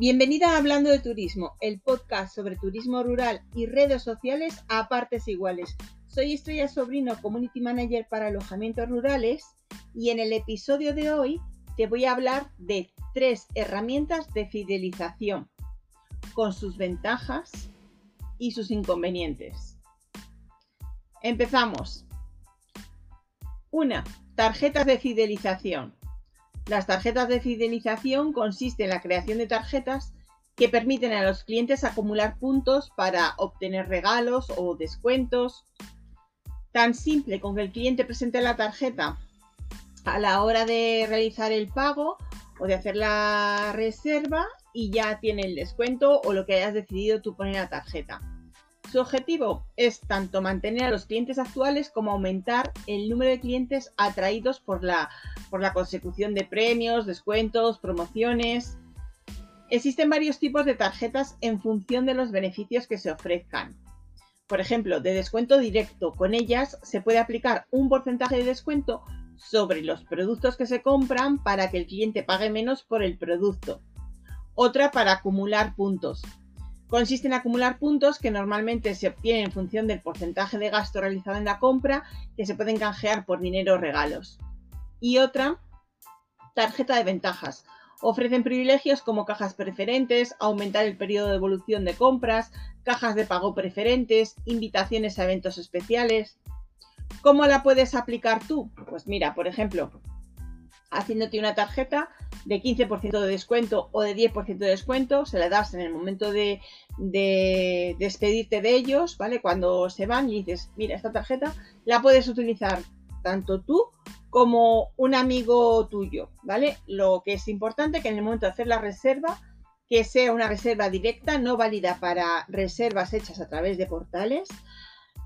Bienvenida a Hablando de Turismo, el podcast sobre turismo rural y redes sociales a partes iguales. Soy Estrella Sobrino, Community Manager para alojamientos rurales y en el episodio de hoy te voy a hablar de tres herramientas de fidelización con sus ventajas y sus inconvenientes. Empezamos. Una, tarjetas de fidelización. Las tarjetas de fidelización consisten en la creación de tarjetas que permiten a los clientes acumular puntos para obtener regalos o descuentos. Tan simple con que el cliente presente la tarjeta a la hora de realizar el pago o de hacer la reserva y ya tiene el descuento o lo que hayas decidido tú poner la tarjeta. Su objetivo es tanto mantener a los clientes actuales como aumentar el número de clientes atraídos por la, por la consecución de premios, descuentos, promociones. Existen varios tipos de tarjetas en función de los beneficios que se ofrezcan. Por ejemplo, de descuento directo, con ellas se puede aplicar un porcentaje de descuento sobre los productos que se compran para que el cliente pague menos por el producto. Otra para acumular puntos. Consiste en acumular puntos que normalmente se obtienen en función del porcentaje de gasto realizado en la compra que se pueden canjear por dinero o regalos. Y otra, tarjeta de ventajas. Ofrecen privilegios como cajas preferentes, aumentar el periodo de evolución de compras, cajas de pago preferentes, invitaciones a eventos especiales. ¿Cómo la puedes aplicar tú? Pues mira, por ejemplo, haciéndote una tarjeta de 15% de descuento o de 10% de descuento, se la das en el momento de, despedirte de ellos, ¿vale? Cuando se van y dices, mira, esta tarjeta la puedes utilizar tanto tú como un amigo tuyo, ¿vale? Lo que es importante que en el momento de hacer la reserva, que sea una reserva directa, no válida para reservas hechas a través de portales,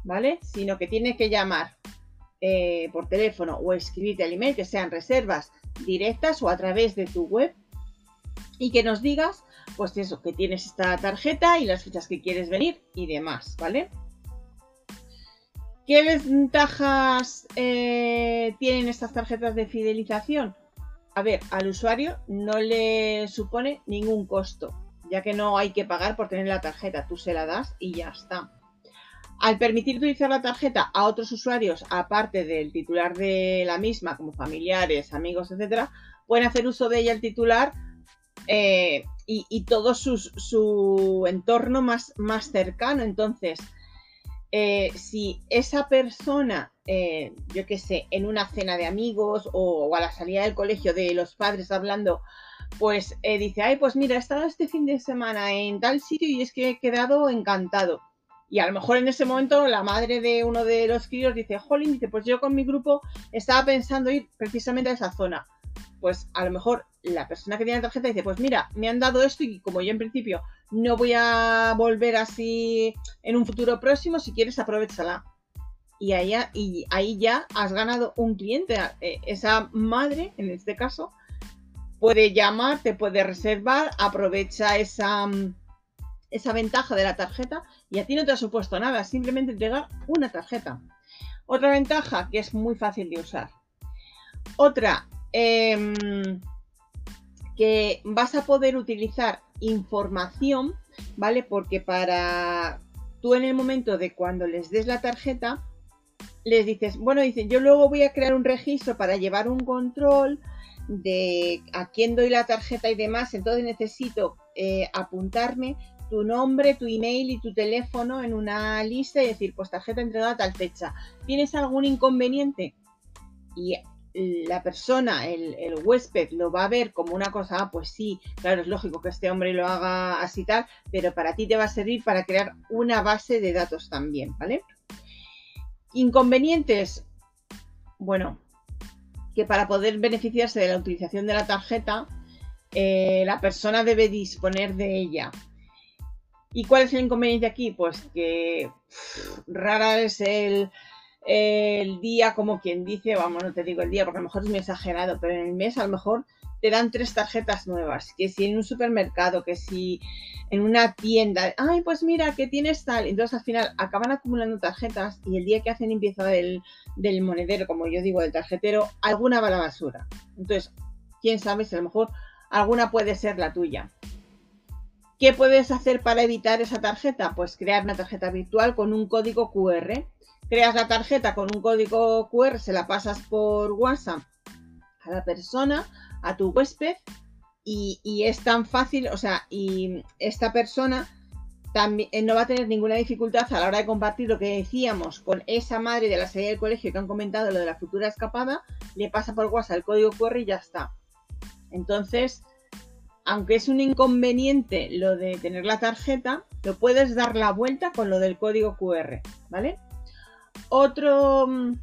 ¿vale? Sino que tiene que llamar eh, por teléfono o escribirte al email, que sean reservas directas o a través de tu web y que nos digas, pues eso, que tienes esta tarjeta y las fechas que quieres venir y demás, ¿vale? ¿Qué ventajas eh, tienen estas tarjetas de fidelización? A ver, al usuario no le supone ningún costo, ya que no hay que pagar por tener la tarjeta, tú se la das y ya está. Al permitir utilizar la tarjeta a otros usuarios, aparte del titular de la misma, como familiares, amigos, etcétera, pueden hacer uso de ella el titular eh, y, todo su, entorno más, cercano. Entonces, eh, si esa persona, eh, yo qué sé, en una cena de amigos o, a la salida del colegio de los padres hablando, pues dice, ay, pues mira, he estado este fin de semana en tal sitio y es que he quedado encantado y a lo mejor en ese momento la madre de uno de los críos dice, Jolín, dice, pues yo con mi grupo estaba pensando ir precisamente a esa zona. Pues a lo mejor la persona que tiene la tarjeta dice, pues mira, me han dado esto y como yo en principio no voy a volver así en un futuro próximo, si quieres aprovechala. Y ahí, y ahí ya has ganado un cliente. Eh, esa madre, en este caso, puede llamar, te puede reservar, aprovecha esa mm, esa ventaja de la tarjeta y a ti no te ha supuesto nada, simplemente entregar una tarjeta. Otra ventaja que es muy fácil de usar. Otra, em, que vas a poder utilizar información, ¿vale? Porque para tú en el momento de cuando les des la tarjeta, les dices, bueno, dicen, yo luego voy a crear un registro para llevar un control de a quién doy la tarjeta y demás, entonces necesito eh, apuntarme tu nombre, tu email y tu teléfono en una lista y decir, pues tarjeta entregada a tal fecha. ¿Tienes algún inconveniente? Y la persona, el, huésped, lo va a ver como una cosa, ah, pues sí, claro, es lógico que este hombre lo haga así tal, pero para ti te va a servir para crear una base de datos también, ¿vale? Inconvenientes, bueno, que para poder beneficiarse de la utilización de la tarjeta, eh, la persona debe disponer de ella ¿Y cuál es el inconveniente aquí? Pues que rara es el, día, como quien dice, vamos, no te digo el día porque a lo mejor es muy exagerado, pero en el mes a lo mejor te dan tres tarjetas nuevas, que si en un supermercado, que si en una tienda, ay, pues mira, que tienes tal, entonces al final acaban acumulando tarjetas y el día que hacen limpieza del, del monedero, como yo digo, del tarjetero, alguna va a la basura. Entonces, quién sabe si a lo mejor alguna puede ser la tuya. ¿Qué puedes hacer para evitar esa tarjeta? Pues crear una tarjeta virtual con un código QR. Creas la tarjeta con un código QR, se la pasas por WhatsApp a la persona, a tu huésped, y, es tan fácil, o sea, y esta persona también eh, no va a tener ninguna dificultad a la hora de compartir lo que decíamos con esa madre de la salida del colegio que han comentado lo de la futura escapada, le pasa por WhatsApp el código QR y ya está. Entonces, aunque es un inconveniente lo de tener la tarjeta, lo puedes dar la vuelta con lo del código QR, ¿vale? Otro mm,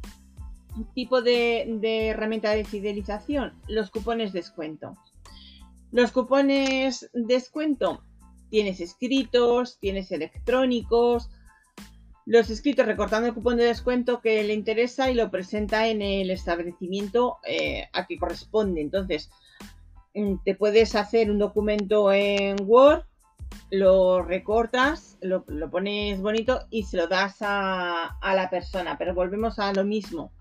tipo de, herramienta de fidelización, los cupones descuento. Los cupones descuento tienes escritos, tienes electrónicos. Los escritos recortando el cupón de descuento que le interesa y lo presenta en el establecimiento eh, a que corresponde. Entonces, te puedes hacer un documento en Word, lo recortas, lo, pones bonito y se lo das a, a, la persona. Pero volvemos a lo mismo.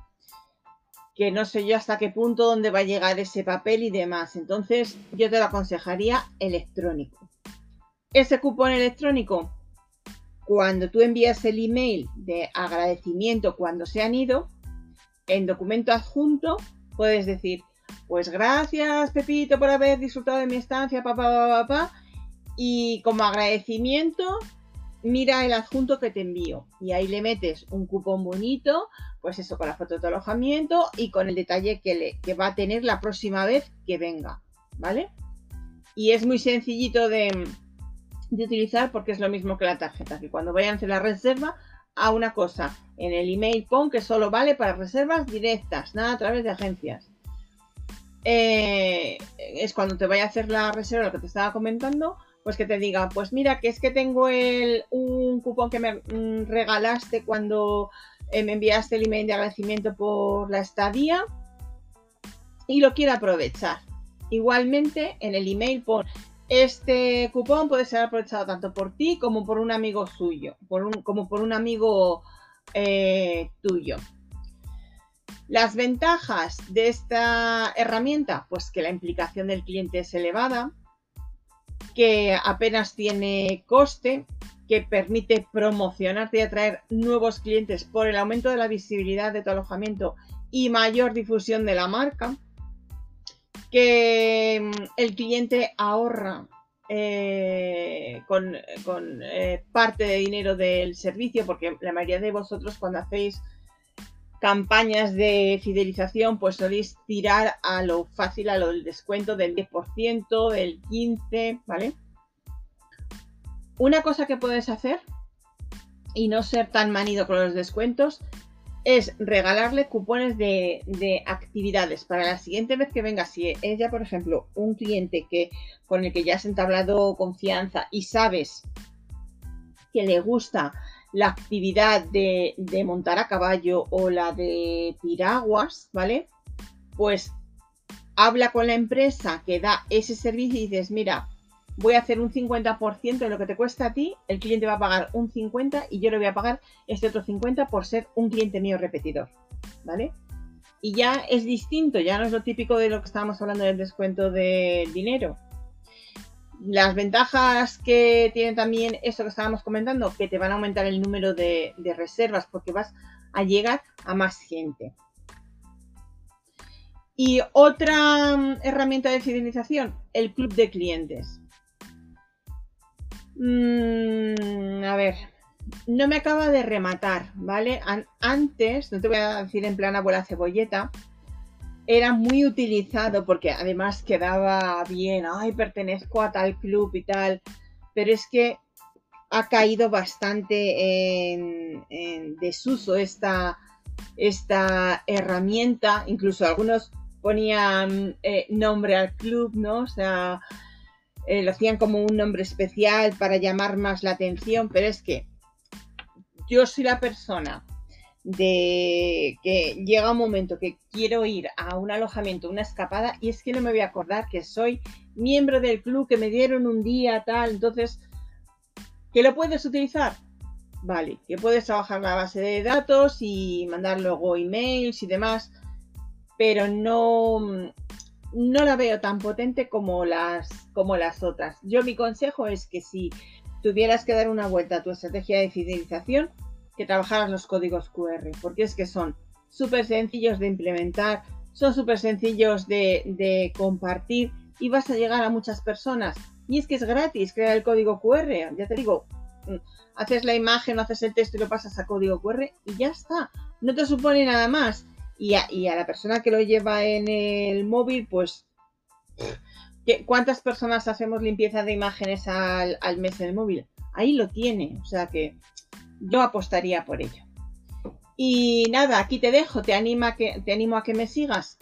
Que no sé yo hasta qué punto dónde va a llegar ese papel y demás. Entonces, yo te lo aconsejaría electrónico. Ese cupón electrónico, cuando tú envías el email de agradecimiento cuando se han ido, en documento adjunto puedes decir, pues gracias Pepito por haber disfrutado de mi estancia, papá, papá, papá, y como agradecimiento, mira el adjunto que te envío. Y ahí le metes un cupón bonito, pues eso, con la foto de alojamiento y con el detalle que, le, va a tener la próxima vez que venga, ¿vale? Y es muy sencillito de, de utilizar porque es lo mismo que la tarjeta, que cuando vayan a hacer la reserva, a una cosa, en el email pon que solo vale para reservas directas, nada a través de agencias. Eh, es cuando te vaya a hacer la reserva, lo que te estaba comentando, pues que te diga, pues mira, que es que tengo el, un cupón que me mm, regalaste cuando eh, me enviaste el email de agradecimiento por la estadía y lo quiero aprovechar. Igualmente, en el email pon este cupón puede ser aprovechado tanto por ti como por un amigo suyo, como por un amigo eh, tuyo. Las ventajas de esta herramienta, pues que la implicación del cliente es elevada, que apenas tiene coste, que permite promocionarte y atraer nuevos clientes por el aumento de la visibilidad de tu alojamiento y mayor difusión de la marca que mm, el cliente ahorra eh, con, eh, parte de dinero del servicio, porque la mayoría de vosotros cuando hacéis campañas de fidelización, pues soléis tirar a lo fácil, a lo del descuento del 10%, del 15%, ¿vale? Una cosa que puedes hacer y no ser tan manido con los descuentos es regalarle cupones de, actividades para la siguiente vez que venga. Si es ya, por ejemplo, un cliente que, con el que ya has entablado confianza y sabes que le gusta la actividad de, montar a caballo o la de piraguas, ¿vale? Pues habla con la empresa que da ese servicio y dices, mira, voy a hacer un 50% de lo que te cuesta a ti, el cliente va a pagar un 50% y yo le voy a pagar este otro 50% por ser un cliente mío repetidor, ¿vale? Y ya es distinto, ya no es lo típico de lo que estábamos hablando del descuento de dinero. Las ventajas que tiene también eso que estábamos comentando, que te van a aumentar el número de, reservas porque vas a llegar a más gente. Y otra mm, herramienta de fidelización, el club de clientes. Mm, a ver, no me acaba de rematar, ¿vale? antes, no te voy a decir en plan abuela cebolleta, era muy utilizado porque además quedaba bien, ay, pertenezco a tal club y tal, pero es que ha caído bastante en, desuso esta, esta herramienta, incluso algunos ponían eh, nombre al club, ¿no? O sea, eh, lo hacían como un nombre especial para llamar más la atención, pero es que yo soy la persona de que llega un momento que quiero ir a un alojamiento, una escapada, y es que no me voy a acordar que soy miembro del club que me dieron un día, tal, entonces, ¿que lo puedes utilizar? Vale, que puedes trabajar la base de datos y mandar luego emails y demás, pero no, no la veo tan potente como las, como las otras. Yo mi consejo es que si tuvieras que dar una vuelta a tu estrategia de fidelización, que trabajaras los códigos QR, porque es que son súper sencillos de implementar, son súper sencillos de, de, compartir y vas a llegar a muchas personas. Y es que es gratis crear el código QR, ya te digo, mm, haces la imagen, haces el texto y lo pasas a código QR y ya está, no te supone nada más. Y a, y a la persona que lo lleva en el móvil, pues ¿Cuántas personas hacemos limpieza de imágenes al, al, mes en el móvil? Ahí lo tiene, o sea que yo apostaría por ello. Y nada, aquí te dejo, te, anima que, te animo a que me sigas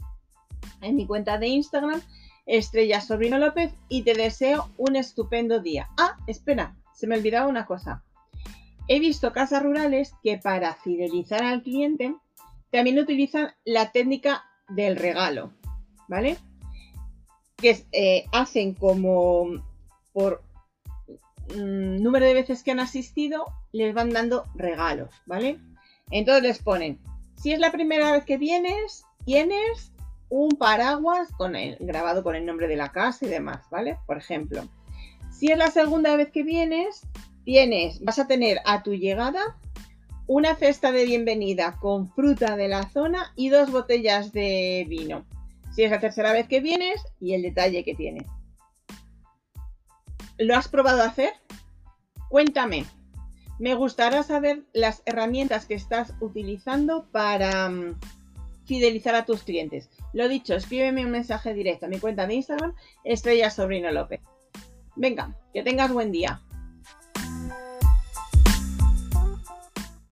en mi cuenta de Instagram, Estrella Sobrino López, y te deseo un estupendo día. Ah, espera, se me olvidaba una cosa. He visto casas rurales que para fidelizar al cliente también utilizan la técnica del regalo, ¿vale? Que eh, hacen como por mm, número de veces que han asistido, les van dando regalos, ¿vale? Entonces les ponen, si es la primera vez que vienes, tienes un paraguas con el, grabado con el nombre de la casa y demás, ¿vale? Por ejemplo. Si es la segunda vez que vienes, tienes, vas a tener a tu llegada una cesta de bienvenida con fruta de la zona y dos botellas de vino. Si es la tercera vez que vienes y el detalle que tiene. ¿Lo has probado a hacer? Cuéntame. Me gustaría saber las herramientas que estás utilizando para mm, fidelizar a tus clientes. Lo dicho, escríbeme un mensaje directo a mi cuenta de Instagram, Estrella Sobrino López. Venga, que tengas buen día.